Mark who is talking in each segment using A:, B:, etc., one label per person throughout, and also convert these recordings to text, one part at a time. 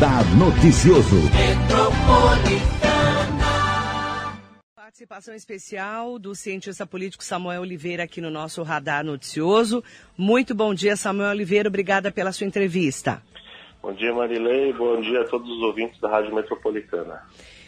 A: Radar Noticioso.
B: Participação especial do cientista político Samuel Oliveira aqui no nosso Radar Noticioso. Muito bom dia, Samuel Oliveira. Obrigada pela sua entrevista.
C: Bom dia, Marilei. Bom dia a todos os ouvintes da Rádio Metropolitana.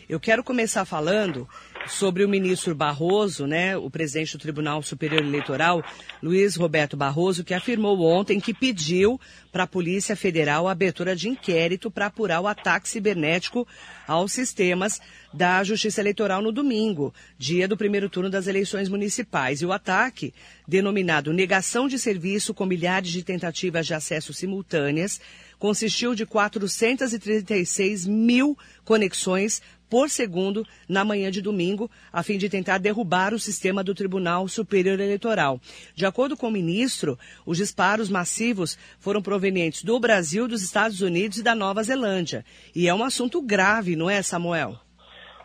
B: Eu quero começar falando sobre o ministro Barroso, né, o presidente do Tribunal Superior Eleitoral, Luiz Roberto Barroso, que afirmou ontem que pediu para a Polícia Federal a abertura de inquérito para apurar o ataque cibernético aos sistemas da Justiça Eleitoral no domingo, dia do primeiro turno das eleições municipais. E o ataque, denominado negação de serviço com milhares de tentativas de acesso simultâneas, consistiu de 436 mil conexões por segundo na manhã de domingo, a fim de tentar derrubar o sistema do Tribunal Superior Eleitoral. De acordo com o ministro, os disparos massivos foram provenientes do Brasil, dos Estados Unidos e da Nova Zelândia. E é um assunto grave, não é, Samuel?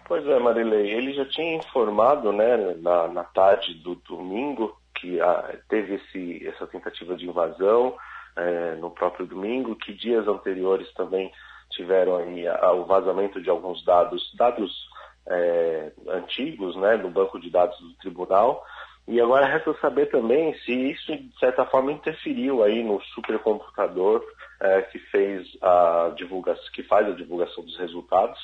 C: Pois é, Marilei. Ele já tinha informado né, na, na tarde do domingo que ah, teve esse, essa tentativa de invasão é, no próprio domingo, que dias anteriores também tiveram aí o vazamento de alguns dados, dados é, antigos, né, no banco de dados do tribunal. E agora resta saber também se isso, de certa forma, interferiu aí no supercomputador é, que fez a divulgação, que faz a divulgação dos resultados,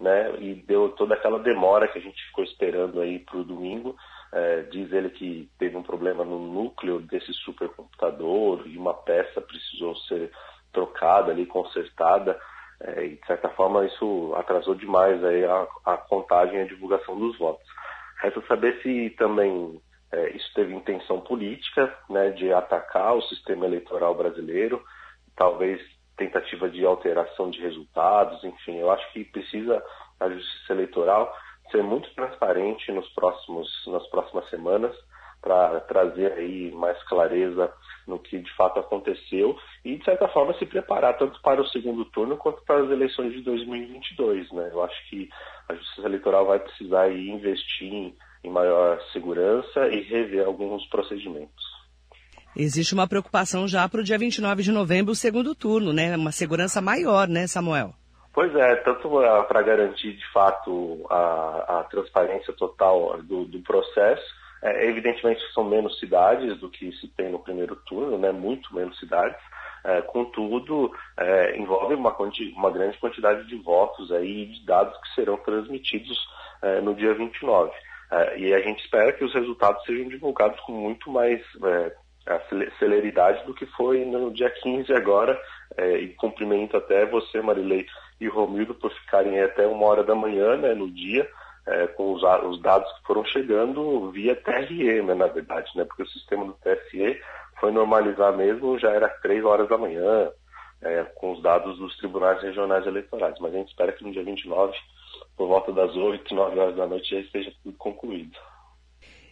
C: né, e deu toda aquela demora que a gente ficou esperando aí para o domingo. É, diz ele que teve um problema no núcleo desse supercomputador e uma peça precisou ser trocada ali, consertada. É, e de certa forma isso atrasou demais aí a, a contagem e a divulgação dos votos. Resta saber se também é, isso teve intenção política, né, de atacar o sistema eleitoral brasileiro, talvez tentativa de alteração de resultados, enfim, eu acho que precisa a justiça eleitoral ser muito transparente nos próximos, nas próximas semanas para trazer aí mais clareza no que de fato aconteceu e, de certa forma, se preparar tanto para o segundo turno quanto para as eleições de 2022. Né? Eu acho que a Justiça Eleitoral vai precisar aí investir em, em maior segurança e rever alguns procedimentos.
B: Existe uma preocupação já para o dia 29 de novembro, o segundo turno, né? Uma segurança maior, né, Samuel?
C: Pois é, tanto para garantir de fato a, a transparência total do, do processo, é, evidentemente são menos cidades do que se tem no primeiro turno, né, muito menos cidades, é, contudo, é, envolve uma, uma, grande quantidade de votos aí, de dados que serão transmitidos é, no dia 29. É, e a gente espera que os resultados sejam divulgados com muito mais é, celeridade do que foi no dia 15 agora, e cumprimento até você, Marilei e Romildo, por ficarem até uma hora da manhã né, no dia, é, com os, os, dados que foram chegando via TRE, né, na verdade, né, porque o sistema do TSE foi normalizar mesmo, já era três horas da manhã, é, com os dados dos tribunais regionais eleitorais. Mas a gente espera que no dia 29, por volta das 8, 9 horas da noite, já esteja tudo concluído.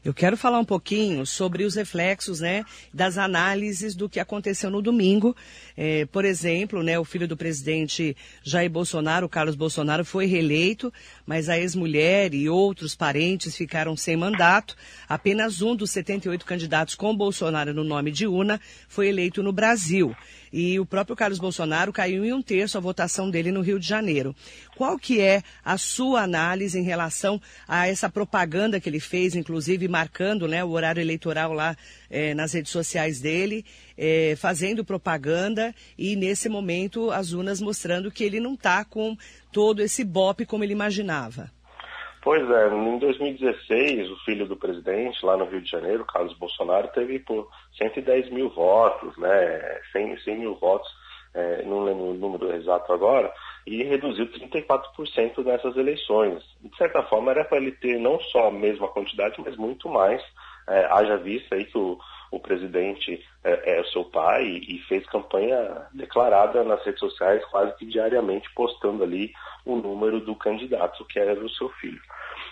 B: Eu quero falar um pouquinho sobre os reflexos, né, das análises do que aconteceu no domingo. É, por exemplo, né, o filho do presidente Jair Bolsonaro, Carlos Bolsonaro, foi reeleito, mas a ex-mulher e outros parentes ficaram sem mandato. Apenas um dos 78 candidatos com Bolsonaro no nome de urna foi eleito no Brasil e o próprio Carlos Bolsonaro caiu em um terço a votação dele no Rio de Janeiro. Qual que é a sua análise em relação a essa propaganda que ele fez, inclusive marcando né, o horário eleitoral lá é, nas redes sociais dele, é, fazendo propaganda e nesse momento as urnas mostrando que ele não está com todo esse bope como ele imaginava?
C: Pois é, em 2016, o filho do presidente, lá no Rio de Janeiro, Carlos Bolsonaro, teve por 110 mil votos, né, 100, 100 mil votos, é, não lembro o número exato agora, e reduziu 34% nessas eleições. De certa forma, era para ele ter não só a mesma quantidade, mas muito mais, é, haja vista aí que o, o presidente é, é, o seu pai e, fez campanha declarada nas redes sociais quase que diariamente, postando ali o número do candidato que era o seu filho.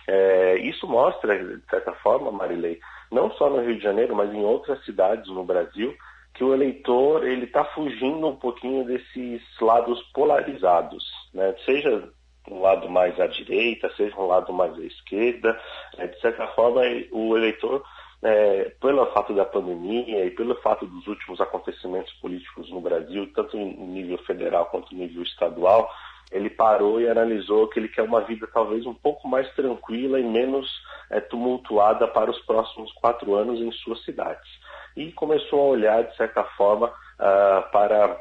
C: É, isso mostra, de certa forma, Marilei, não só no Rio de Janeiro, mas em outras cidades no Brasil, que o eleitor ele está fugindo um pouquinho desses lados polarizados, né? seja um lado mais à direita, seja um lado mais à esquerda, é, de certa forma o eleitor é, pelo fato da pandemia e pelo fato dos últimos acontecimentos políticos no Brasil, tanto em nível federal quanto em nível estadual, ele parou e analisou que ele quer uma vida talvez um pouco mais tranquila e menos é, tumultuada para os próximos quatro anos em suas cidades. E começou a olhar, de certa forma, uh, para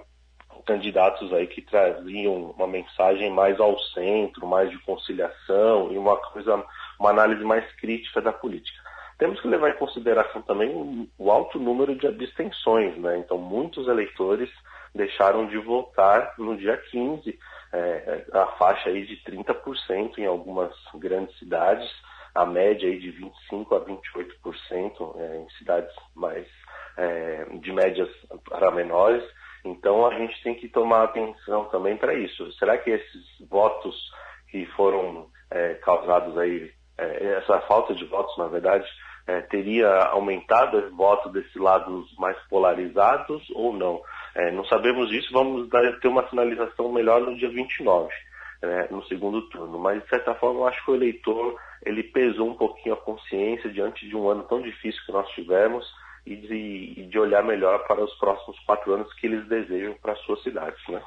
C: candidatos aí que traziam uma mensagem mais ao centro, mais de conciliação e uma coisa, uma análise mais crítica da política. Temos que levar em consideração também o alto número de abstenções, né? Então, muitos eleitores deixaram de votar no dia 15, é, a faixa aí de 30% em algumas grandes cidades, a média aí de 25% a 28% é, em cidades mais é, de médias para menores. Então a gente tem que tomar atenção também para isso. Será que esses votos que foram é, causados aí, é, essa falta de votos, na verdade, é, teria aumentado o voto desses lados mais polarizados ou não? É, não sabemos isso, vamos ter uma sinalização melhor no dia 29, né, no segundo turno. Mas, de certa forma, eu acho que o eleitor ele pesou um pouquinho a consciência diante de um ano tão difícil que nós tivemos e de, de olhar melhor para os próximos quatro anos que eles desejam para suas cidades. Né?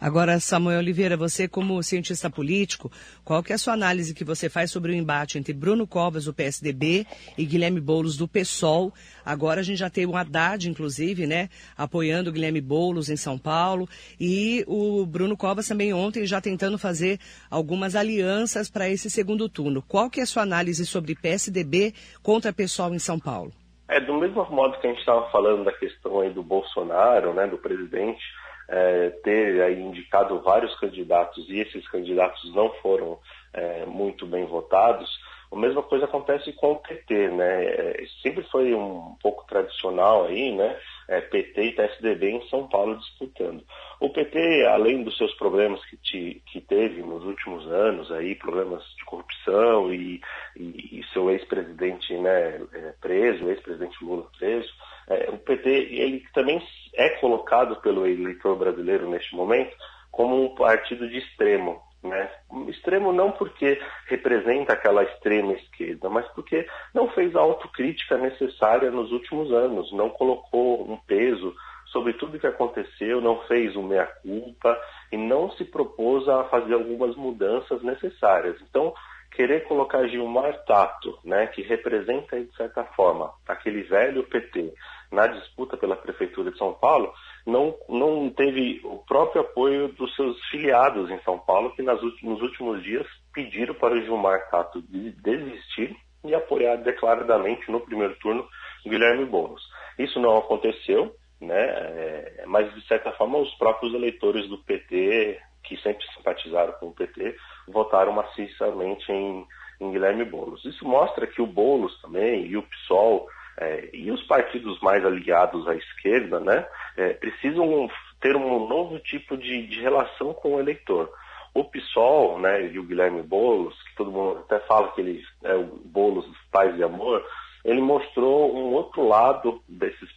B: Agora, Samuel Oliveira, você como cientista político, qual que é a sua análise que você faz sobre o embate entre Bruno Covas, do PSDB, e Guilherme Boulos, do PSOL? Agora a gente já tem o Haddad, inclusive, né, apoiando o Guilherme Boulos em São Paulo, e o Bruno Covas também ontem já tentando fazer algumas alianças para esse segundo turno. Qual que é a sua análise sobre PSDB contra PSOL em São Paulo?
C: É, do mesmo modo que a gente estava falando da questão aí do Bolsonaro, né, do presidente, é, ter aí indicado vários candidatos e esses candidatos não foram é, muito bem votados, a mesma coisa acontece com o PT, né? É, sempre foi um pouco tradicional aí, né? É, PT e PSDB em São Paulo disputando. O PT, além dos seus problemas que, te, que teve nos últimos anos, aí, problemas de corrupção e, e, e seu ex-presidente né, é, preso, ex-presidente Lula preso, é, o PT ele também é colocado pelo eleitor brasileiro neste momento como um partido de extremo. Né? Extremo não porque representa aquela extrema esquerda, mas porque não fez a autocrítica necessária nos últimos anos, não colocou um peso sobre tudo que aconteceu, não fez o meia-culpa e não se propôs a fazer algumas mudanças necessárias. Então, querer colocar Gilmar Tato, né, que representa, de certa forma, aquele velho PT, na disputa pela Prefeitura de São Paulo, não, não teve o próprio apoio dos seus filiados em São Paulo, que nas, nos últimos dias pediram para o Gilmar Tato desistir e apoiar declaradamente no primeiro turno Guilherme Boulos. Isso não aconteceu, né? É, mas de certa forma os próprios eleitores do PT, que sempre simpatizaram com o PT, votaram maciçamente em, em Guilherme Boulos. Isso mostra que o Boulos também e o PSOL é, e os partidos mais aliados à esquerda, né, é, precisam ter um novo tipo de, de, relação com o eleitor. O PSOL, né, e o Guilherme Boulos, que todo mundo até fala que ele é o Boulos dos pais de amor, ele mostrou um outro lado desses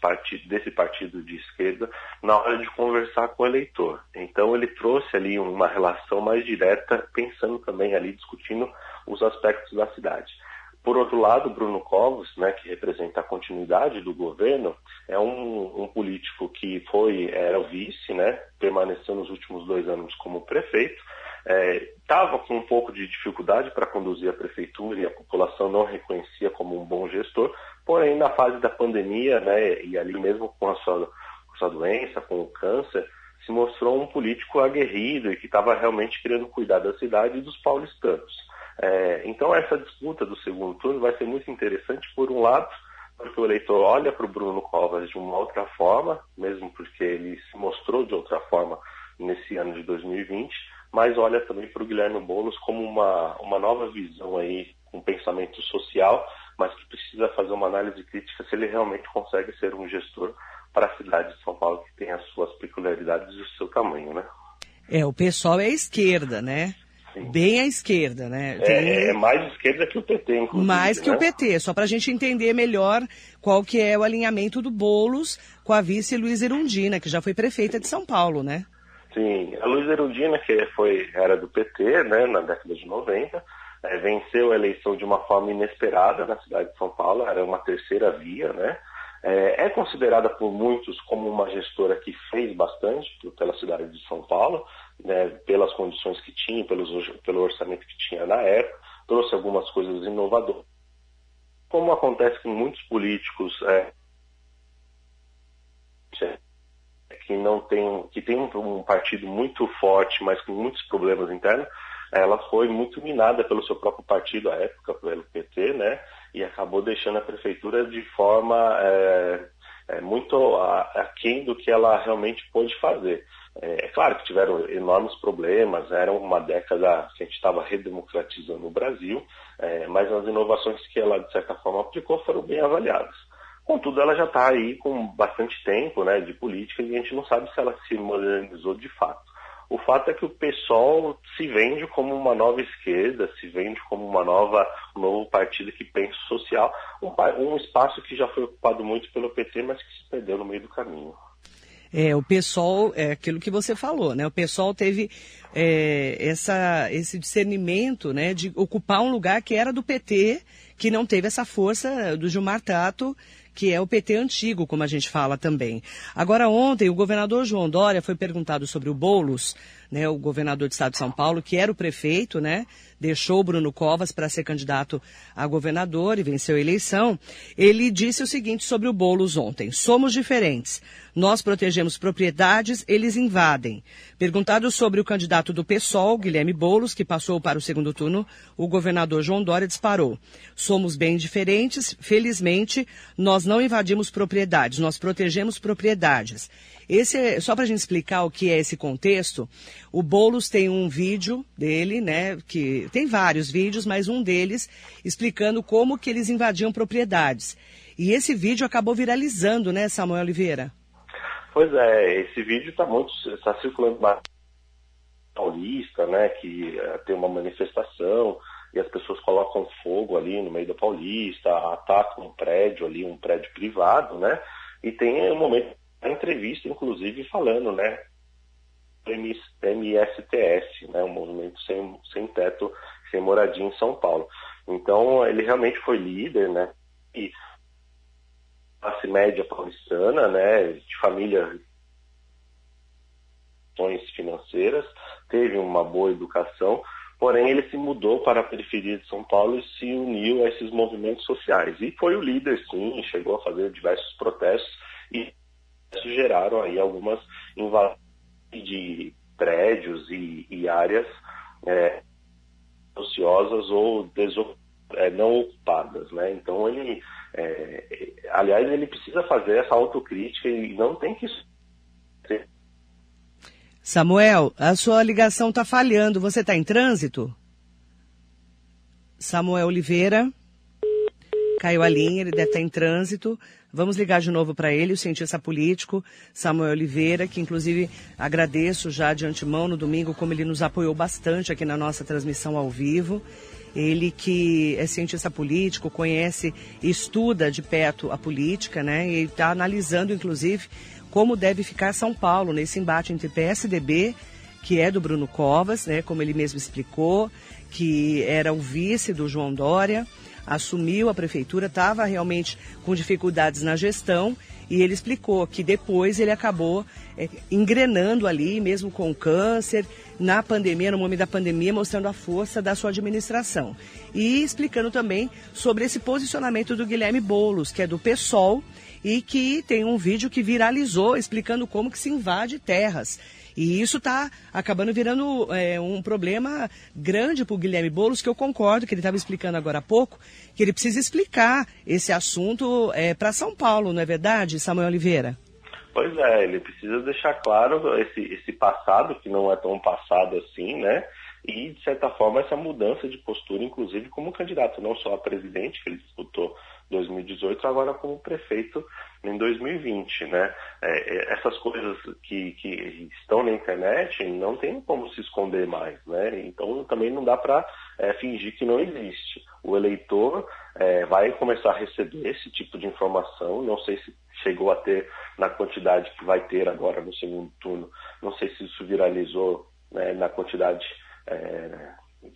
C: desse partido de esquerda na hora de conversar com o eleitor. Então ele trouxe ali uma relação mais direta, pensando também ali, discutindo os aspectos da cidade. Por outro lado, Bruno Covas, né, que representa a continuidade do governo, é um, um político que foi era o vice, né, permaneceu nos últimos dois anos como prefeito, estava é, com um pouco de dificuldade para conduzir a prefeitura e a população não reconhecia como um bom gestor, porém na fase da pandemia, né, e ali mesmo com a sua, com a sua doença, com o câncer, se mostrou um político aguerrido e que estava realmente querendo cuidar da cidade e dos paulistanos. É, então essa disputa do segundo turno vai ser muito interessante, por um lado, porque o eleitor olha para o Bruno Covas de uma outra forma, mesmo porque ele se mostrou de outra forma nesse ano de 2020, mas olha também para o Guilherme Boulos como uma, uma nova visão aí, um pensamento social, mas que precisa fazer uma análise crítica se ele realmente consegue ser um gestor para a cidade de São Paulo que tem as suas peculiaridades e o seu tamanho, né?
B: É, o pessoal é a esquerda, né? Sim. bem à esquerda, né?
C: É, Tem... É, mais esquerda que o PT, inclusive.
B: Mais que
C: né?
B: o PT, só para a gente entender melhor qual que é o alinhamento do Bolos com a vice Luiz Erundina, que já foi prefeita de São Paulo, né?
C: Sim, a Luiz Erundina, que foi, era do PT, né, na década de 90, é, venceu a eleição de uma forma inesperada na cidade de São Paulo, era uma terceira via, né? É, é, considerada por muitos como uma gestora que fez bastante pela cidade de São Paulo, né, pelas condições que tinha, pelos, pelo orçamento que tinha na época, trouxe algumas coisas inovadoras. Como acontece com muitos políticos é, que não tem, que tem um partido muito forte, mas com muitos problemas internos, ela foi muito minada pelo seu próprio partido à época, pelo PT, né? E acabou deixando a prefeitura de forma é, é, muito aquém do que ela realmente pôde fazer. É, é, claro que tiveram enormes problemas, era uma década que a gente estava redemocratizando o Brasil, é, mas as inovações que ela, de certa forma, aplicou foram bem avaliadas. Contudo, ela já está aí com bastante tempo né, de política e a gente não sabe se ela se modernizou de fato. O fato é que o PSOL se vende como uma nova esquerda, se vende como uma nova, um novo partido que pensa social, um, um espaço que já foi ocupado muito pelo PT, mas que se perdeu no meio do caminho.
B: É, o PSOL, é aquilo que você falou, né? O PSOL teve é, essa, esse discernimento, né, de ocupar um lugar que era do PT, que não teve essa força do Gilmar Tato, que é o PT antigo, como a gente fala também. Agora, ontem, o governador João Dória foi perguntado sobre o Boulos, né, o governador do estado de São Paulo, que era o prefeito, né, deixou Bruno Covas para ser candidato a governador e venceu a eleição. Ele disse o seguinte sobre o Boulos ontem: somos diferentes. Nós protegemos propriedades, eles invadem. Perguntado sobre o candidato do PSOL, Guilherme Boulos, que passou para o segundo turno, o governador João Dória disparou. Somos bem diferentes, felizmente, nós não invadimos propriedades, nós protegemos propriedades. Esse é, só para a gente explicar o que é esse contexto, o Boulos tem um vídeo dele, né, que tem vários vídeos, mas um deles explicando como que eles invadiam propriedades. E esse vídeo acabou viralizando, né, Samuel Oliveira?
C: Pois é, esse vídeo está muito, está circulando na Paulista, né, que uh, tem uma manifestação e as pessoas colocam fogo ali no meio da Paulista, atacam um prédio ali, um prédio privado, né, e tem um momento a entrevista, inclusive, falando, né, MSTS, né, um movimento sem, sem teto, sem moradia em São Paulo. Então, ele realmente foi líder, né, e classe média paulistana, né, de família financeiras, teve uma boa educação, porém ele se mudou para a periferia de São Paulo e se uniu a esses movimentos sociais. E foi o líder, sim, chegou a fazer diversos protestos e geraram aí algumas invasões de prédios e, e áreas é, ociosas ou é, não ocupadas, né? Então ele, é, aliás, ele precisa fazer essa autocrítica e não tem que
B: Samuel, a sua ligação está falhando. Você está em trânsito? Samuel Oliveira. Caiu a linha, ele deve estar em trânsito. Vamos ligar de novo para ele, o cientista político Samuel Oliveira, que inclusive agradeço já de antemão no domingo, como ele nos apoiou bastante aqui na nossa transmissão ao vivo. Ele que é cientista político, conhece e estuda de perto a política, né? E está analisando, inclusive, como deve ficar São Paulo nesse embate entre PSDB, que é do Bruno Covas, né? Como ele mesmo explicou, que era o vice do João Dória assumiu a prefeitura, estava realmente com dificuldades na gestão e ele explicou que depois ele acabou é, engrenando ali, mesmo com câncer, na pandemia, no momento da pandemia, mostrando a força da sua administração. E explicando também sobre esse posicionamento do Guilherme Boulos, que é do PSOL, e que tem um vídeo que viralizou explicando como que se invade terras. E isso está acabando virando é, um problema grande para o Guilherme Boulos, que eu concordo, que ele estava explicando agora há pouco, que ele precisa explicar esse assunto é, para São Paulo, não é verdade, Samuel Oliveira?
C: Pois é, ele precisa deixar claro esse, esse passado, que não é tão passado assim, né? E, de certa forma, essa mudança de postura, inclusive como candidato, não só a presidente, que ele disputou 2018, agora como prefeito em 2020, né? É, é, essas coisas que, que estão na internet não tem como se esconder mais, né? Então também não dá para é, fingir que não existe. O eleitor é, vai começar a receber esse tipo de informação, não sei se chegou a ter na quantidade que vai ter agora no segundo turno, não sei se isso viralizou né, na quantidade é,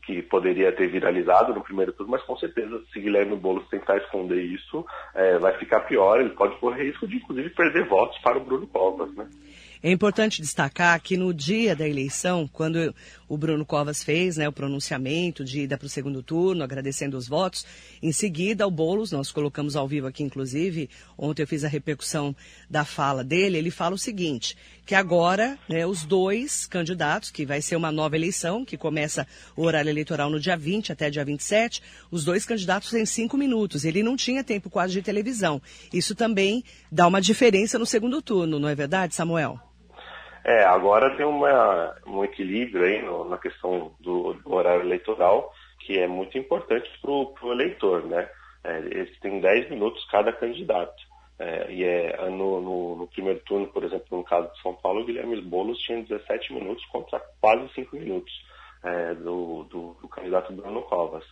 C: que poderia ter viralizado no primeiro turno, mas com certeza, se Guilherme Boulos tentar esconder isso, é, vai ficar pior. Ele pode correr risco de, inclusive, perder votos para o Bruno Covas, né?
B: É importante destacar que no dia da eleição, quando o Bruno Covas fez né, o pronunciamento de ida para o segundo turno, agradecendo os votos, em seguida o Boulos, nós colocamos ao vivo aqui inclusive, ontem eu fiz a repercussão da fala dele, ele fala o seguinte, que agora né, os dois candidatos, que vai ser uma nova eleição, que começa o horário eleitoral no dia 20 até dia 27, os dois candidatos têm cinco minutos. Ele não tinha tempo quase de televisão. Isso também dá uma diferença no segundo turno, não é verdade, Samuel?
C: É, agora tem uma, um equilíbrio aí no, na questão do, do, horário eleitoral, que é muito importante para o eleitor, né? É, eles têm 10 minutos cada candidato. É, e é, no, no, no, primeiro turno, por exemplo, no caso de São Paulo, o Guilherme Boulos tinha 17 minutos contra quase 5 minutos é, do, do, do, candidato Bruno Covas.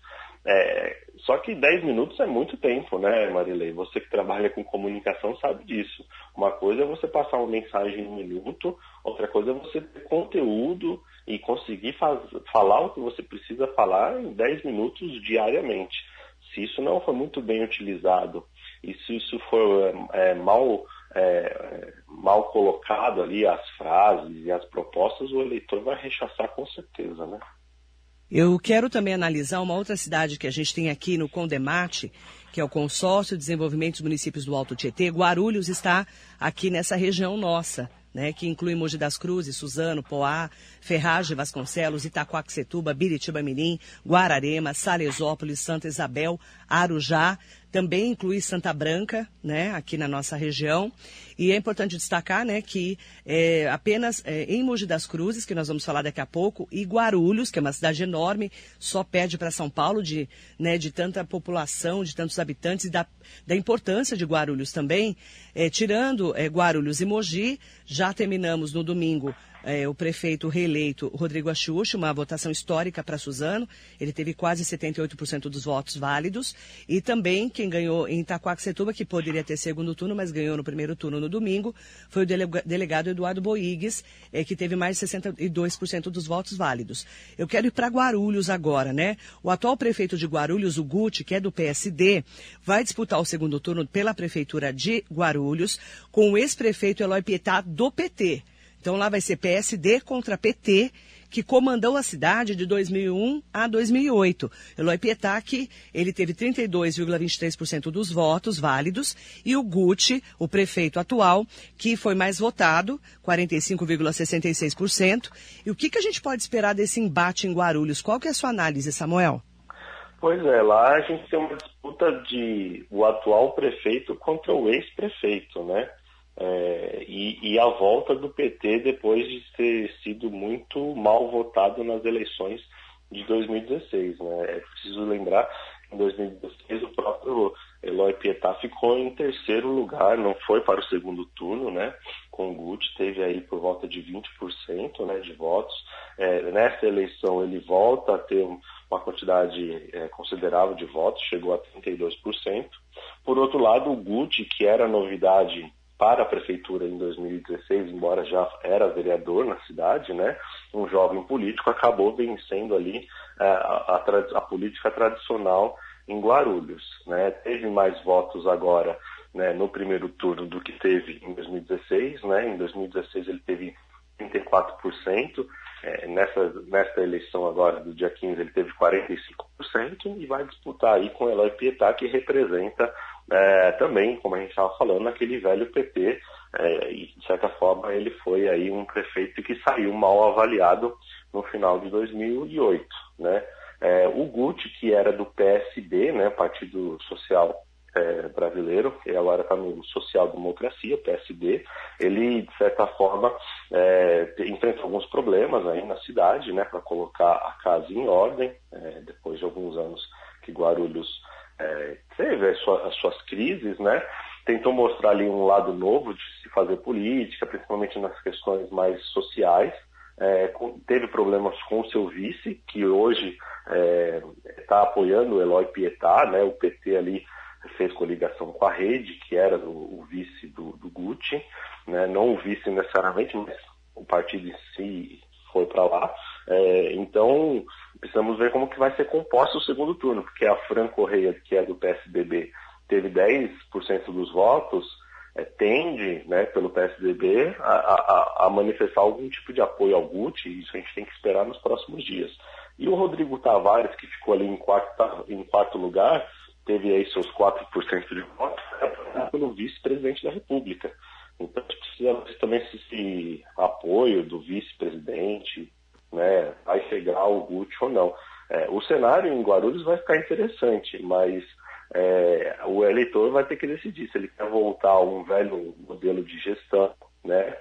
C: É, só que 10 minutos é muito tempo, né, Marilei? Você que trabalha com comunicação sabe disso. Uma coisa é você passar uma mensagem em um minuto, outra coisa é você ter conteúdo e conseguir faz, falar o que você precisa falar em 10 minutos diariamente. Se isso não for muito bem utilizado e se isso for é, mal, é, mal colocado ali, as frases e as propostas, o eleitor vai rechaçar com certeza, né?
B: Eu quero também analisar uma outra cidade que a gente tem aqui no Condemate, que é o Consórcio de Desenvolvimento dos Municípios do Alto Tietê. Guarulhos está aqui nessa região nossa. Né, que inclui Mogi das Cruzes, Suzano, Poá, Ferragem, Vasconcelos, Itacoaxetuba, Biritiba Mirim, Guararema, Salesópolis, Santa Isabel, Arujá, também inclui Santa Branca, né, aqui na nossa região. E é importante destacar, né, que é, apenas é, em Mogi das Cruzes, que nós vamos falar daqui a pouco, e Guarulhos, que é uma cidade enorme, só pede para São Paulo de, né, de tanta população, de tantos habitantes e da, da importância de Guarulhos também. É, tirando é, Guarulhos e Mogi, já terminamos no domingo é, o prefeito reeleito Rodrigo Axuxa, uma votação histórica para Suzano. Ele teve quase 78% dos votos válidos. E também quem ganhou em Itaquaquecetuba, que poderia ter segundo turno, mas ganhou no primeiro turno no domingo, foi o delegado Eduardo Boigues, é, que teve mais de 62% dos votos válidos. Eu quero ir para Guarulhos agora, né? O atual prefeito de Guarulhos, o Guti, que é do PSD, vai disputar o segundo turno pela prefeitura de Guarulhos com o ex-prefeito Eloy Pietá do PT. Então lá vai ser PSD contra PT, que comandou a cidade de 2001 a 2008. Eloy Pietac, ele teve 32,23% dos votos válidos e o Gucci, o prefeito atual, que foi mais votado, 45,66%. E o que, que a gente pode esperar desse embate em Guarulhos? Qual que é a sua análise, Samuel?
C: Pois é, lá a gente tem uma disputa de o atual prefeito contra o ex-prefeito, né? É, e, e, a volta do PT depois de ter sido muito mal votado nas eleições de 2016. Né? É preciso lembrar em 2016 o próprio Eloy Pietá ficou em terceiro lugar, não foi para o segundo turno, né? com o Guti, teve aí por volta de 20% né, de votos. É, nessa eleição ele volta a ter uma quantidade é, considerável de votos, chegou a 32%. Por outro lado, o Guti, que era novidade para a prefeitura em 2016, embora já era vereador na cidade, né, um jovem político acabou vencendo ali é, a, a, a, política tradicional em Guarulhos. Né. Teve mais votos agora né, no primeiro turno do que teve em 2016. Né. Em 2016 ele teve 34%, é, nessa, nessa eleição agora do dia 15 ele teve 45% e vai disputar aí com Eloy Pietá, que representa é, também, como a gente estava falando, aquele velho PT, é, e de certa forma ele foi aí um prefeito que saiu mal avaliado no final de 2008, né? É, o Guti, que era do PSB, né, Partido Social é, Brasileiro, que agora está no Social Democracia, PSD, ele, de certa forma, é, enfrenta alguns problemas aí na cidade, né, para colocar a casa em ordem, é, depois de alguns anos que Guarulhos é, teve as suas, as suas crises, né? Tentou mostrar ali um lado novo de se fazer política, principalmente nas questões mais sociais. É, teve problemas com o seu vice, que hoje está é, apoiando o Eloy Pietá, né? O PT ali fez coligação com a rede, que era o, o vice do, do Gucci, né? não o vice necessariamente, mas o partido em si foi para lá. É, então, precisamos ver como que vai ser composto o segundo turno, porque a Fran Correia, que é do PSDB, teve 10% dos votos, é, tende, né, pelo PSDB, a, a, a, manifestar algum tipo de apoio ao Guti, e isso a gente tem que esperar nos próximos dias. E o Rodrigo Tavares, que ficou ali em quarto, em quarto lugar, teve aí seus 4% de votos, é pelo vice-presidente da República. Então a gente precisa ver também se esse apoio do vice-presidente né, vai chegar ao Guti ou não. É, o cenário em Guarulhos vai ficar interessante, mas é, o eleitor vai ter que decidir se ele quer voltar a um velho modelo de gestão, né,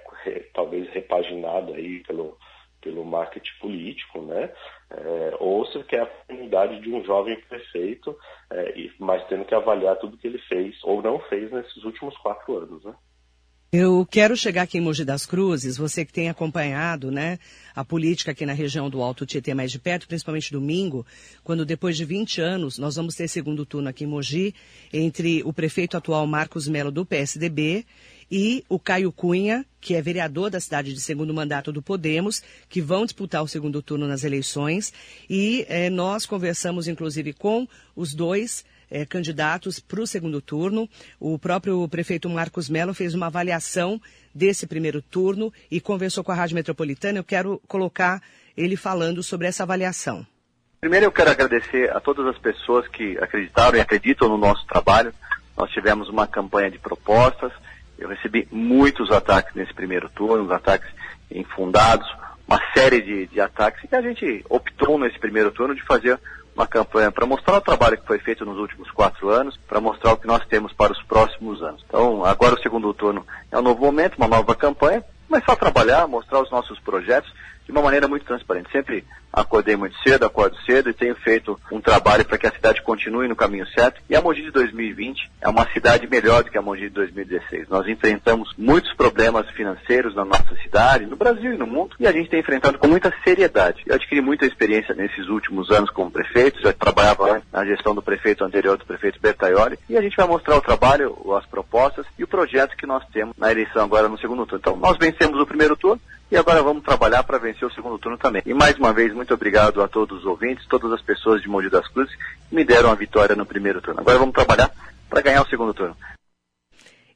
C: talvez repaginado aí pelo, pelo marketing político, né, é, ou se quer a oportunidade de um jovem prefeito, é, mas tendo que avaliar tudo que ele fez ou não fez nesses últimos quatro anos. Né.
B: Eu quero chegar aqui em Mogi das Cruzes, você que tem acompanhado, né, a política aqui na região do Alto Tietê mais de perto, principalmente domingo, quando depois de 20 anos nós vamos ter segundo turno aqui em Mogi, entre o prefeito atual Marcos Melo do PSDB e o Caio Cunha, que é vereador da cidade de segundo mandato do Podemos, que vão disputar o segundo turno nas eleições. E eh, nós conversamos, inclusive, com os dois é, candidatos para o segundo turno. O próprio prefeito Marcos Melo fez uma avaliação desse primeiro turno e conversou com a Rádio Metropolitana. Eu quero colocar ele falando sobre essa avaliação.
D: Primeiro eu quero agradecer a todas as pessoas que acreditaram e acreditam no nosso trabalho. Nós tivemos uma campanha de propostas. Eu recebi muitos ataques nesse primeiro turno, ataques infundados, uma série de, de ataques, e a gente optou nesse primeiro turno de fazer uma campanha para mostrar o trabalho que foi feito nos últimos quatro anos, para mostrar o que nós temos para os próximos anos. Então, agora o segundo turno é um novo momento, uma nova campanha, começar a trabalhar, mostrar os nossos projetos de uma maneira muito transparente. Sempre acordei muito cedo, acordo cedo e tenho feito um trabalho para que a cidade continue no caminho certo. E a Mogi de 2020 é uma cidade melhor do que a Mogi de 2016. Nós enfrentamos muitos problemas financeiros na nossa cidade, no Brasil e no mundo, e a gente tem enfrentado com muita seriedade. Eu adquiri muita experiência nesses últimos anos como prefeito, já trabalhava na gestão do prefeito anterior, do prefeito Bertaioli, e a gente vai mostrar o trabalho, as propostas e o projeto que nós temos na eleição agora no segundo turno. Então, nós vencemos o primeiro turno, e agora vamos trabalhar para vencer o segundo turno também. E mais uma vez, muito obrigado a todos os ouvintes, todas as pessoas de Mogi das Cruzes que me deram a vitória no primeiro turno. Agora vamos trabalhar para ganhar o segundo turno.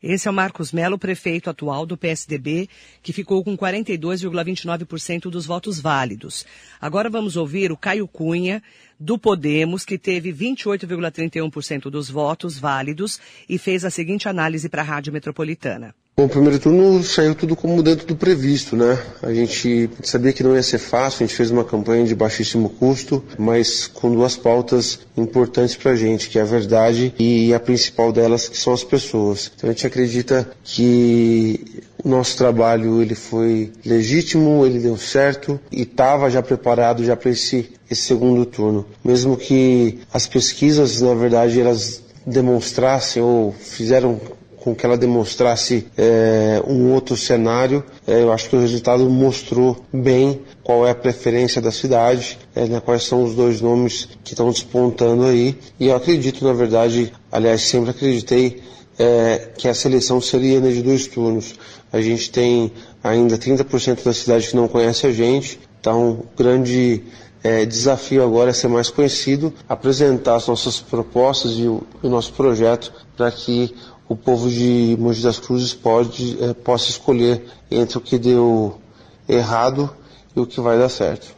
B: Esse é o Marcos Melo, prefeito atual do PSDB, que ficou com 42,29% dos votos válidos. Agora vamos ouvir o Caio Cunha, do Podemos, que teve 28,31% dos votos válidos e fez a seguinte análise para a Rádio Metropolitana.
E: Bom, o primeiro turno saiu tudo como dentro do previsto, né? A gente sabia que não ia ser fácil, a gente fez uma campanha de baixíssimo custo, mas com duas pautas importantes para a gente, que é a verdade e a principal delas, que são as pessoas. Então a gente acredita que o nosso trabalho ele foi legítimo, ele deu certo e estava já preparado já para esse, esse segundo turno. Mesmo que as pesquisas, na verdade, elas demonstrassem ou fizeram com que ela demonstrasse é, um outro cenário. É, eu acho que o resultado mostrou bem qual é a preferência da cidade, é, né, quais são os dois nomes que estão despontando aí. E eu acredito, na verdade, aliás, sempre acreditei é, que a seleção seria de dois turnos. A gente tem ainda 30% da cidade que não conhece a gente, então grande é, desafio agora é ser mais conhecido, apresentar as nossas propostas e o, o nosso projeto para que o povo de Mogi das Cruzes pode, é, possa escolher entre o que deu errado e o que vai dar certo.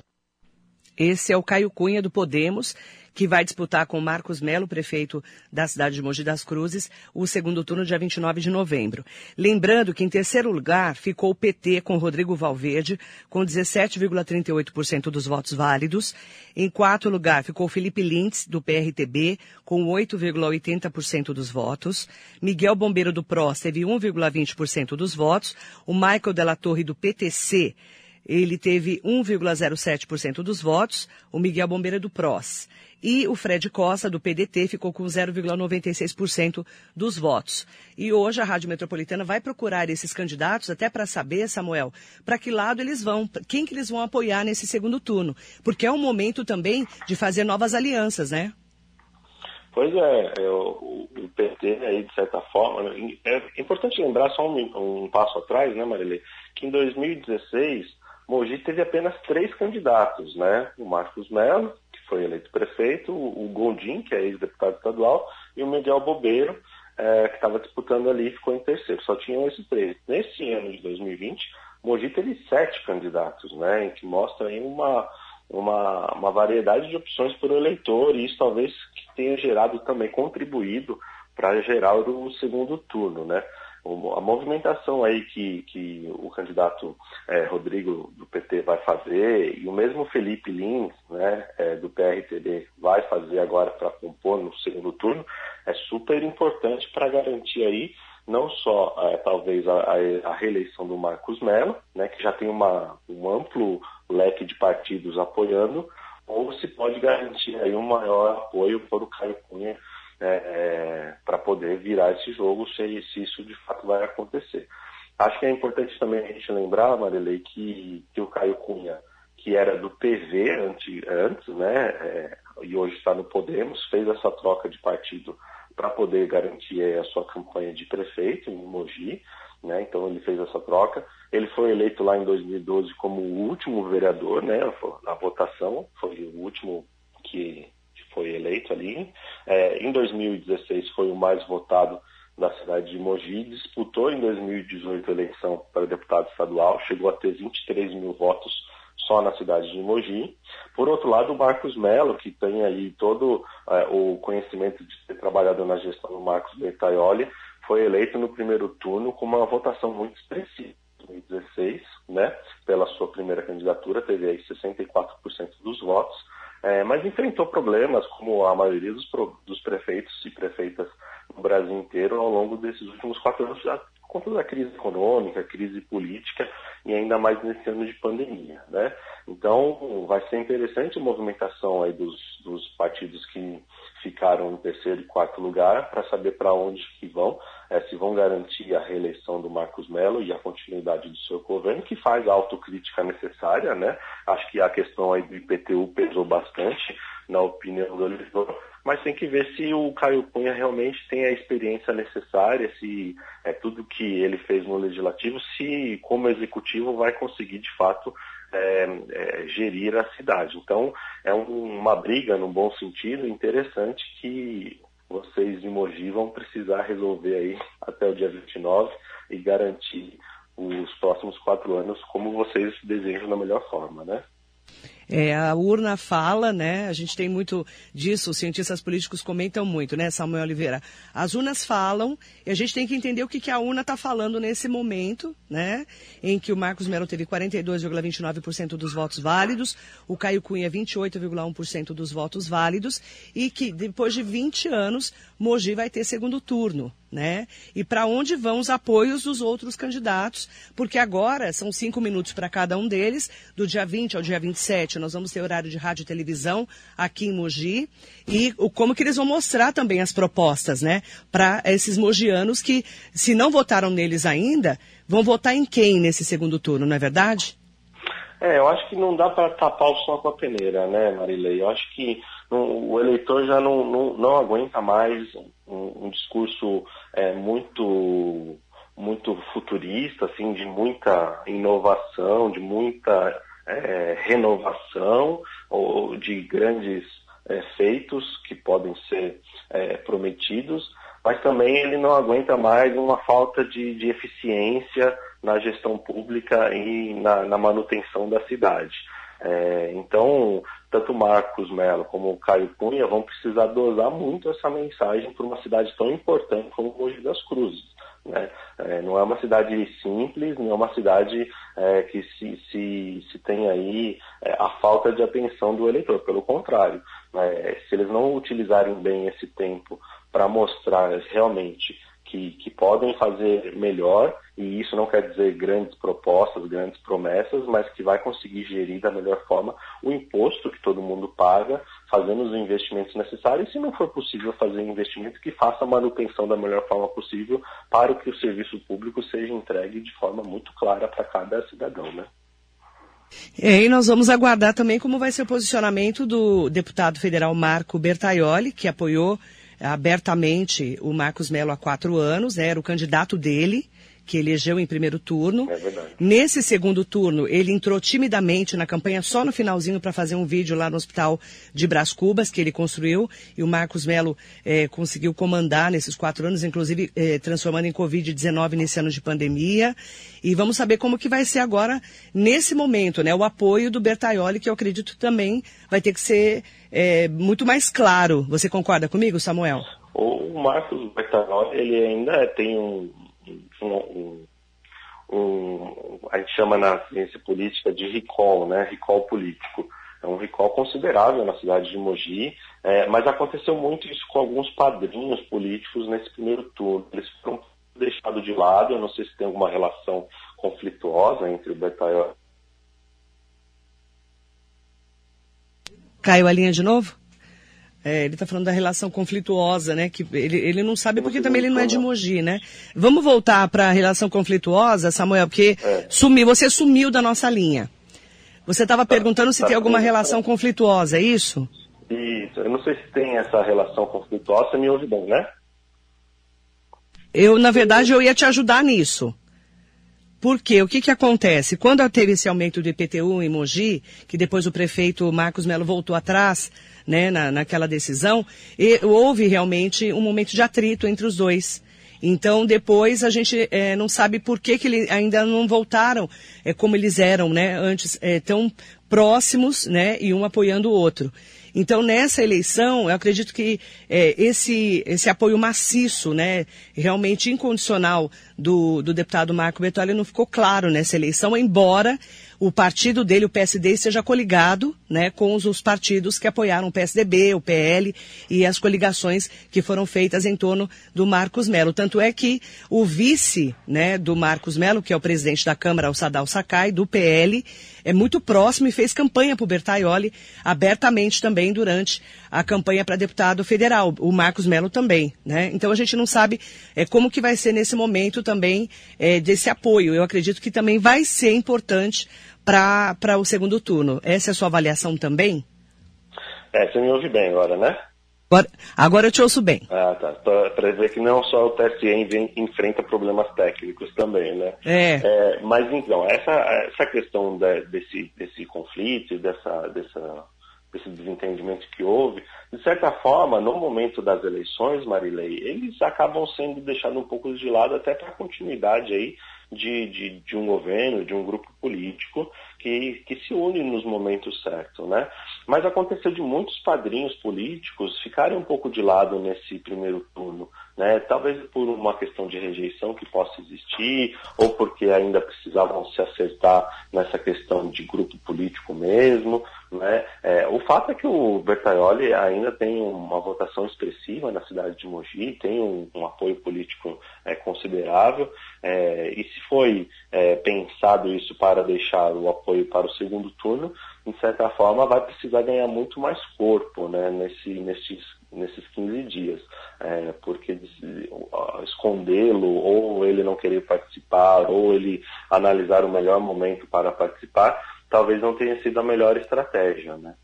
B: Esse é o Caio Cunha do Podemos que vai disputar com Marcos Melo, prefeito da cidade de Mogi das Cruzes, o segundo turno dia 29 de novembro. Lembrando que em terceiro lugar ficou o PT com Rodrigo Valverde, com 17,38% dos votos válidos. Em quarto lugar ficou Felipe Lintz, do PRTB, com 8,80% dos votos. Miguel Bombeiro do PROS teve 1,20% dos votos. O Michael Della Torre, do PTC, ele teve 1,07% dos votos, o Miguel Bombeira do PROS. E o Fred Costa, do PDT, ficou com 0,96% dos votos. E hoje a Rádio Metropolitana vai procurar esses candidatos até para saber, Samuel, para que lado eles vão, quem que eles vão apoiar nesse segundo turno. Porque é um momento também de fazer novas alianças, né?
C: Pois é, é o, PT aí, de certa forma, é importante lembrar só um, um passo atrás, né, Marilei, que em 2016 Mogi teve apenas três candidatos, né? O Marcos Melo, foi eleito prefeito, o Gondim, que é ex-deputado estadual, e o Miguel Bobeiro, é, que estava disputando ali ficou em terceiro. Só tinham esses três. Nesse ano de 2020, Mogi teve sete candidatos, né? Que mostra aí uma, uma, uma variedade de opções para o eleitor, e isso talvez tenha gerado também, contribuído para gerar o segundo turno, né? A movimentação aí que, que o candidato é, Rodrigo do PT vai fazer e o mesmo Felipe Lins, né, é, do PRTB, vai fazer agora para compor no segundo turno, é super importante para garantir aí não só é, talvez a, a, reeleição do Marcos Mello, né, que já tem uma, um amplo leque de partidos apoiando, ou se pode garantir aí um maior apoio para o Caio Cunha é, é, para poder virar esse jogo, se, se, isso de fato vai acontecer. Acho que é importante também a gente lembrar, Marilei, que, que o Caio Cunha, que era do PV antes, antes né, é, e hoje está no Podemos, fez essa troca de partido para poder garantir a sua campanha de prefeito em Mogi, né, então ele fez essa troca. Ele foi eleito lá em 2012 como o último vereador, né, na votação, foi o último que foi eleito ali. É, em 2016 foi o mais votado da cidade de Mogi, disputou em 2018 a eleição para deputado estadual, chegou a ter 23 mil votos só na cidade de Mogi. Por outro lado, o Marcos Melo, que tem aí todo é, o conhecimento de ter trabalhado na gestão do Marcos Bertaioli, foi eleito no primeiro turno com uma votação muito expressiva. 2016, né, pela sua primeira candidatura, teve aí 64% dos votos, é, mas enfrentou problemas, como a maioria dos, dos, prefeitos e prefeitas no Brasil inteiro ao longo desses últimos quatro anos, com toda a crise econômica, crise política e ainda mais nesse ano de pandemia. Né? Então, vai ser interessante a movimentação aí dos, dos partidos que ficaram no terceiro e quarto lugar para saber para onde que vão, é, se vão garantir a reeleição do Marcos Melo e a continuidade do seu governo, que faz a autocrítica necessária, né? Acho que a questão aí do IPTU pesou bastante na opinião do eleitor, mas tem que ver se o Caio Cunha realmente tem a experiência necessária, se é tudo que ele fez no legislativo, se como executivo vai conseguir de fato é, é, gerir a cidade. Então, é um, uma briga, no bom sentido, interessante que vocês de Mogi vão precisar resolver aí até o dia 29 e garantir os próximos quatro anos como vocês desejam da melhor forma, né?
B: É, a urna fala, né? A gente tem muito disso, os cientistas políticos comentam muito, né, Samuel Oliveira? As urnas falam e a gente tem que entender o que, que a urna está falando nesse momento, né? Em que o Marcos Melo teve 42,29% dos votos válidos, o Caio Cunha 28,1% dos votos válidos e que depois de 20 anos Mogi vai ter segundo turno né? E para onde vão os apoios dos outros candidatos? Porque agora são cinco minutos para cada um deles, do dia 20 ao dia 27, nós vamos ter horário de rádio e televisão aqui em Mogi, e o, como que eles vão mostrar também as propostas, né? Para esses mogianos que, se não votaram neles ainda, vão votar em quem nesse segundo turno, não é verdade?
C: É, eu acho que não dá para tapar o sol com a peneira, né, Marilei? Eu acho que o eleitor já não, não, não aguenta mais um, um discurso é, muito muito futurista, assim, de muita inovação, de muita é, renovação ou de grandes é, feitos que podem ser é, prometidos, mas também ele não aguenta mais uma falta de, de eficiência na gestão pública e na, na manutenção da cidade. É, então, tanto Marcos Melo como o Caio Cunha vão precisar dosar muito essa mensagem para uma cidade tão importante como Mogi das Cruzes. Né? É, não é uma cidade simples, não é uma cidade é, que se, se, se tem aí é, a falta de atenção do eleitor. Pelo contrário, né? se eles não utilizarem bem esse tempo para mostrar realmente que, que podem fazer melhor, e isso não quer dizer grandes propostas, grandes promessas, mas que vai conseguir gerir da melhor forma o imposto que todo mundo paga, fazendo os investimentos necessários, e se não for possível fazer investimento, que faça a manutenção da melhor forma possível para que o serviço público seja entregue de forma muito clara para cada cidadão, né?
B: E nós vamos aguardar também como vai ser o posicionamento do deputado federal Marco Bertaioli, que apoiou abertamente o Marcos Melo há quatro anos, né, era o candidato dele, que elegeu em primeiro turno.
C: É.
B: Nesse segundo turno, ele entrou timidamente na campanha só no finalzinho para fazer um vídeo lá no hospital de Brás Cubas, que ele construiu, e o Marcos Melo eh, conseguiu comandar nesses quatro anos, inclusive eh, transformando em Covid-19 nesse ano de pandemia. E vamos saber como que vai ser agora, nesse momento, né? O apoio do Bertaioli, que eu acredito também vai ter que ser eh, muito mais claro. Você concorda comigo, Samuel?
C: O Marcos Bertaioli, ele ainda tem um, um, um, um, a gente chama na ciência política de recall, né? Recall político. É um recall considerável na cidade de Mogi, é, mas aconteceu muito isso com alguns padrinhos políticos nesse primeiro turno. Eles foram deixados de lado, eu não sei se tem alguma relação conflituosa entre o Bertaioli.
B: Caiu a linha de novo? É, ele está falando da relação conflituosa, né? Que ele, ele não sabe porque também ele não é de Mogi, né? Vamos voltar para a relação conflituosa, Samuel, porque
C: É.
B: sumiu, você sumiu da nossa linha. Você estava perguntando se
C: tá
B: tem alguma
C: bem.
B: relação conflituosa, é isso?
C: Isso, eu não sei se tem essa relação conflituosa, você me ouve bem, né?
B: Eu, na verdade, eu ia te ajudar nisso. Por quê? O que, que acontece? Quando teve esse aumento do IPTU em Mogi, que depois o prefeito Marcos Melo voltou atrás, né, na, naquela decisão, e houve realmente um momento de atrito entre os dois. Então, depois a gente eh, não sabe por que, que eles ainda não voltaram eh, como eles eram, né, antes, eh, tão próximos, né, e um apoiando o outro. Então, nessa eleição, eu acredito que eh, esse, esse apoio maciço, né, realmente incondicional do, do deputado Marco Bertolli não ficou claro nessa eleição, embora o partido dele, o PSD, esteja coligado né, com os, os partidos que apoiaram o PSDB, o PL e as coligações que foram feitas em torno do Marcos Melo. Tanto é que o vice né, do Marcos Melo, que é o presidente da Câmara, o Sadal Sakai, do PL, é muito próximo e fez campanha para o Bertaioli abertamente também durante a campanha para deputado federal. O Marcos Melo também. Né? Então a gente não sabe é, como que vai ser nesse momento também é, desse apoio. Eu acredito que também vai ser importante para o segundo turno. Essa é a sua avaliação também?
C: É, você me ouve bem agora, né?
B: Agora, agora eu te ouço bem.
C: Ah, tá. Para ver que não só o TSE enfrenta problemas técnicos também, né?
B: É.
C: É, mas então, essa, essa questão da- desse, desse conflito, dessa, dessa, desse desentendimento que houve, de certa forma, no momento das eleições, Marilei, eles acabam sendo deixados um pouco de lado até para a continuidade aí de, de, de um governo, de um grupo político que, que se une nos momentos certos, né? Mas aconteceu de muitos padrinhos políticos ficarem um pouco de lado nesse primeiro turno, né? Talvez por uma questão de rejeição que possa existir, ou porque ainda precisavam se acertar nessa questão de grupo político mesmo, né? É, o fato é que o Bertaioli ainda tem uma votação expressiva na cidade de Mogi, tem um, um apoio político é, considerável, é, e se foi é, pensado isso para deixar o apoio para o segundo turno, de certa forma vai precisar ganhar muito mais corpo né, nesse, nesses, nesses 15 dias, é, porque escondê-lo, ou ele não querer participar, ou ele analisar o melhor momento para participar, talvez não tenha sido a melhor estratégia. Né?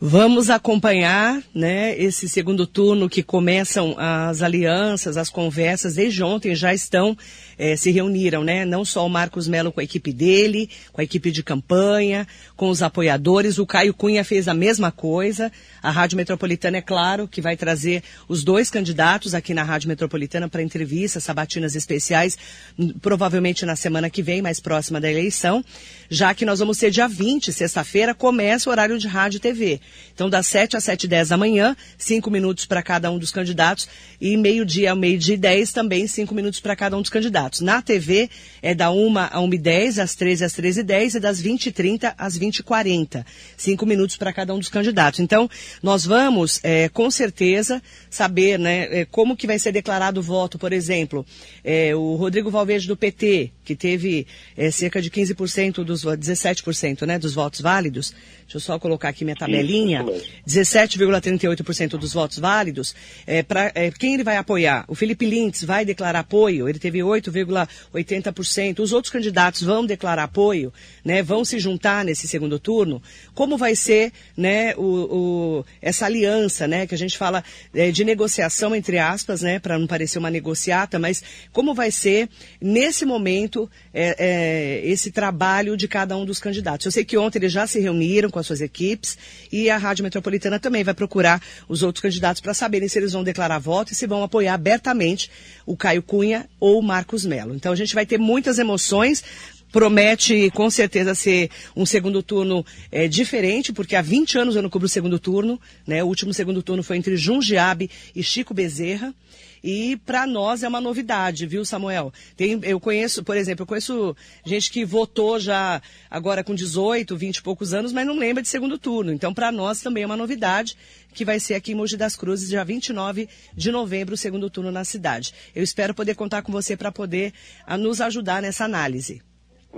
B: Vamos acompanhar né, esse segundo turno que começam as alianças, as conversas, desde ontem já estão, eh, se reuniram, né? Não só o Marcos Melo com a equipe dele, com a equipe de campanha, com os apoiadores. O Caio Cunha fez a mesma coisa. A Rádio Metropolitana, é claro, que vai trazer os dois candidatos aqui na Rádio Metropolitana para entrevistas, sabatinas especiais, hum, provavelmente na semana que vem, mais próxima da eleição, já que nós vamos ter dia 20, sexta-feira, começa o horário de rádio e TV. Então, das 7 às 7 e 10 da manhã, cinco minutos para cada um dos candidatos, e meio-dia ao meio-dia e 10 também, cinco minutos para cada um dos candidatos. Na TV, é da 1 a 1 e 10, às 13 às 13 e 10 e das 20 e 30 às 20 e 40. Cinco minutos para cada um dos candidatos. Então, nós vamos, é, com certeza, saber né, é, como que vai ser declarado o voto, por exemplo, é, o Rodrigo Valverde do PT, que teve é, cerca de 15% dos vo- 17% né, dos votos válidos. Deixa eu só colocar aqui minha tabelinha. Tinha 17,38% dos votos válidos, é, pra, é, quem ele vai apoiar? O Felipe Lintz vai declarar apoio, ele teve 8,80%. Os outros candidatos vão declarar apoio, né, vão se juntar nesse segundo turno. Como vai ser né, o, o essa aliança, né, que a gente fala é, de negociação, entre aspas, né, para não parecer uma negociata, mas como vai ser, nesse momento, é, é, esse trabalho de cada um dos candidatos? Eu sei que ontem eles já se reuniram com as suas equipes e a Rádio Metropolitana também vai procurar os outros candidatos para saberem se eles vão declarar voto e se vão apoiar abertamente o Caio Cunha ou o Marcos Melo. Então a gente vai ter muitas emoções promete com certeza ser um segundo turno é, diferente, porque há 20 anos eu não cubro o segundo turno, né? O último segundo turno foi entre Jundiabe e Chico Bezerra. E para nós é uma novidade, viu, Samuel? Tem, eu conheço, por exemplo, eu conheço gente que votou já agora com 18, 20 e poucos anos, mas não lembra de segundo turno. Então, para nós também é uma novidade que vai ser aqui em Mogi das Cruzes, dia 29 de novembro, o segundo turno na cidade. Eu espero poder contar com você para poder a, nos ajudar nessa análise.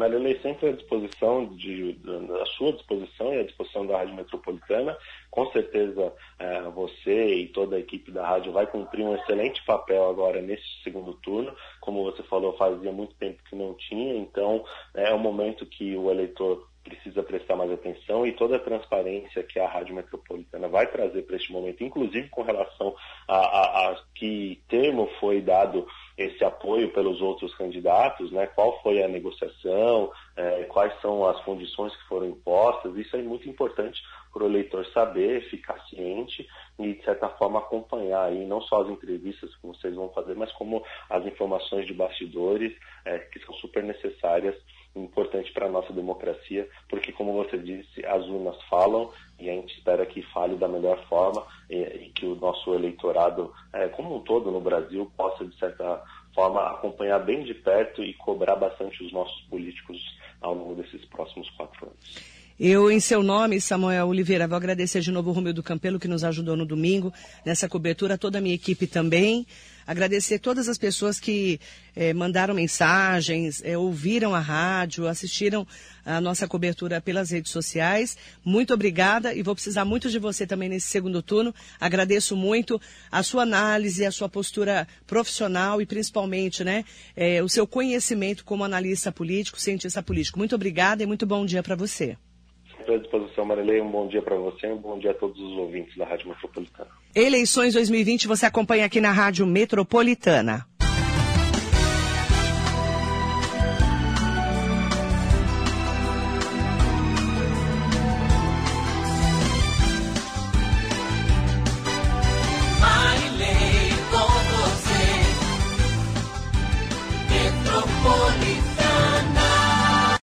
C: Marilei sempre à disposição, de, à sua disposição e à disposição da Rádio Metropolitana. Com certeza é, você e toda a equipe da rádio vai cumprir um excelente papel agora nesse segundo turno. Como você falou, fazia muito tempo que não tinha, então é um momento que o eleitor precisa prestar mais atenção e toda a transparência que a Rádio Metropolitana vai trazer para este momento, inclusive com relação a, a, a que termo foi dado esse apoio pelos outros candidatos, né? qual foi a negociação, é, quais são as condições que foram impostas, isso é muito importante para o eleitor saber, ficar ciente e, de certa forma, acompanhar aí não só as entrevistas que vocês vão fazer, mas como as informações de bastidores, é, que são super necessárias importante para a nossa democracia, porque, como você disse, as urnas falam e a gente espera que fale da melhor forma e, e que o nosso eleitorado, é, como um todo no Brasil, possa, de certa forma, acompanhar bem de perto e cobrar bastante os nossos políticos ao longo desses próximos quatro anos.
B: Eu, em seu nome, Samuel Oliveira, vou agradecer de novo o Romeu do Campelo, que nos ajudou no domingo nessa cobertura, toda a minha equipe também. Agradecer todas as pessoas que eh, mandaram mensagens, eh, ouviram a rádio, assistiram a nossa cobertura pelas redes sociais. Muito obrigada e vou precisar muito de você também nesse segundo turno. Agradeço muito a sua análise, a sua postura profissional e principalmente né, eh, o seu conhecimento como analista político, cientista político. Muito obrigada e muito bom dia para você
C: à disposição, Marilei. Um bom dia para você e um bom dia a todos os ouvintes da Rádio Metropolitana.
B: Eleições 2020 você acompanha aqui na Rádio Metropolitana.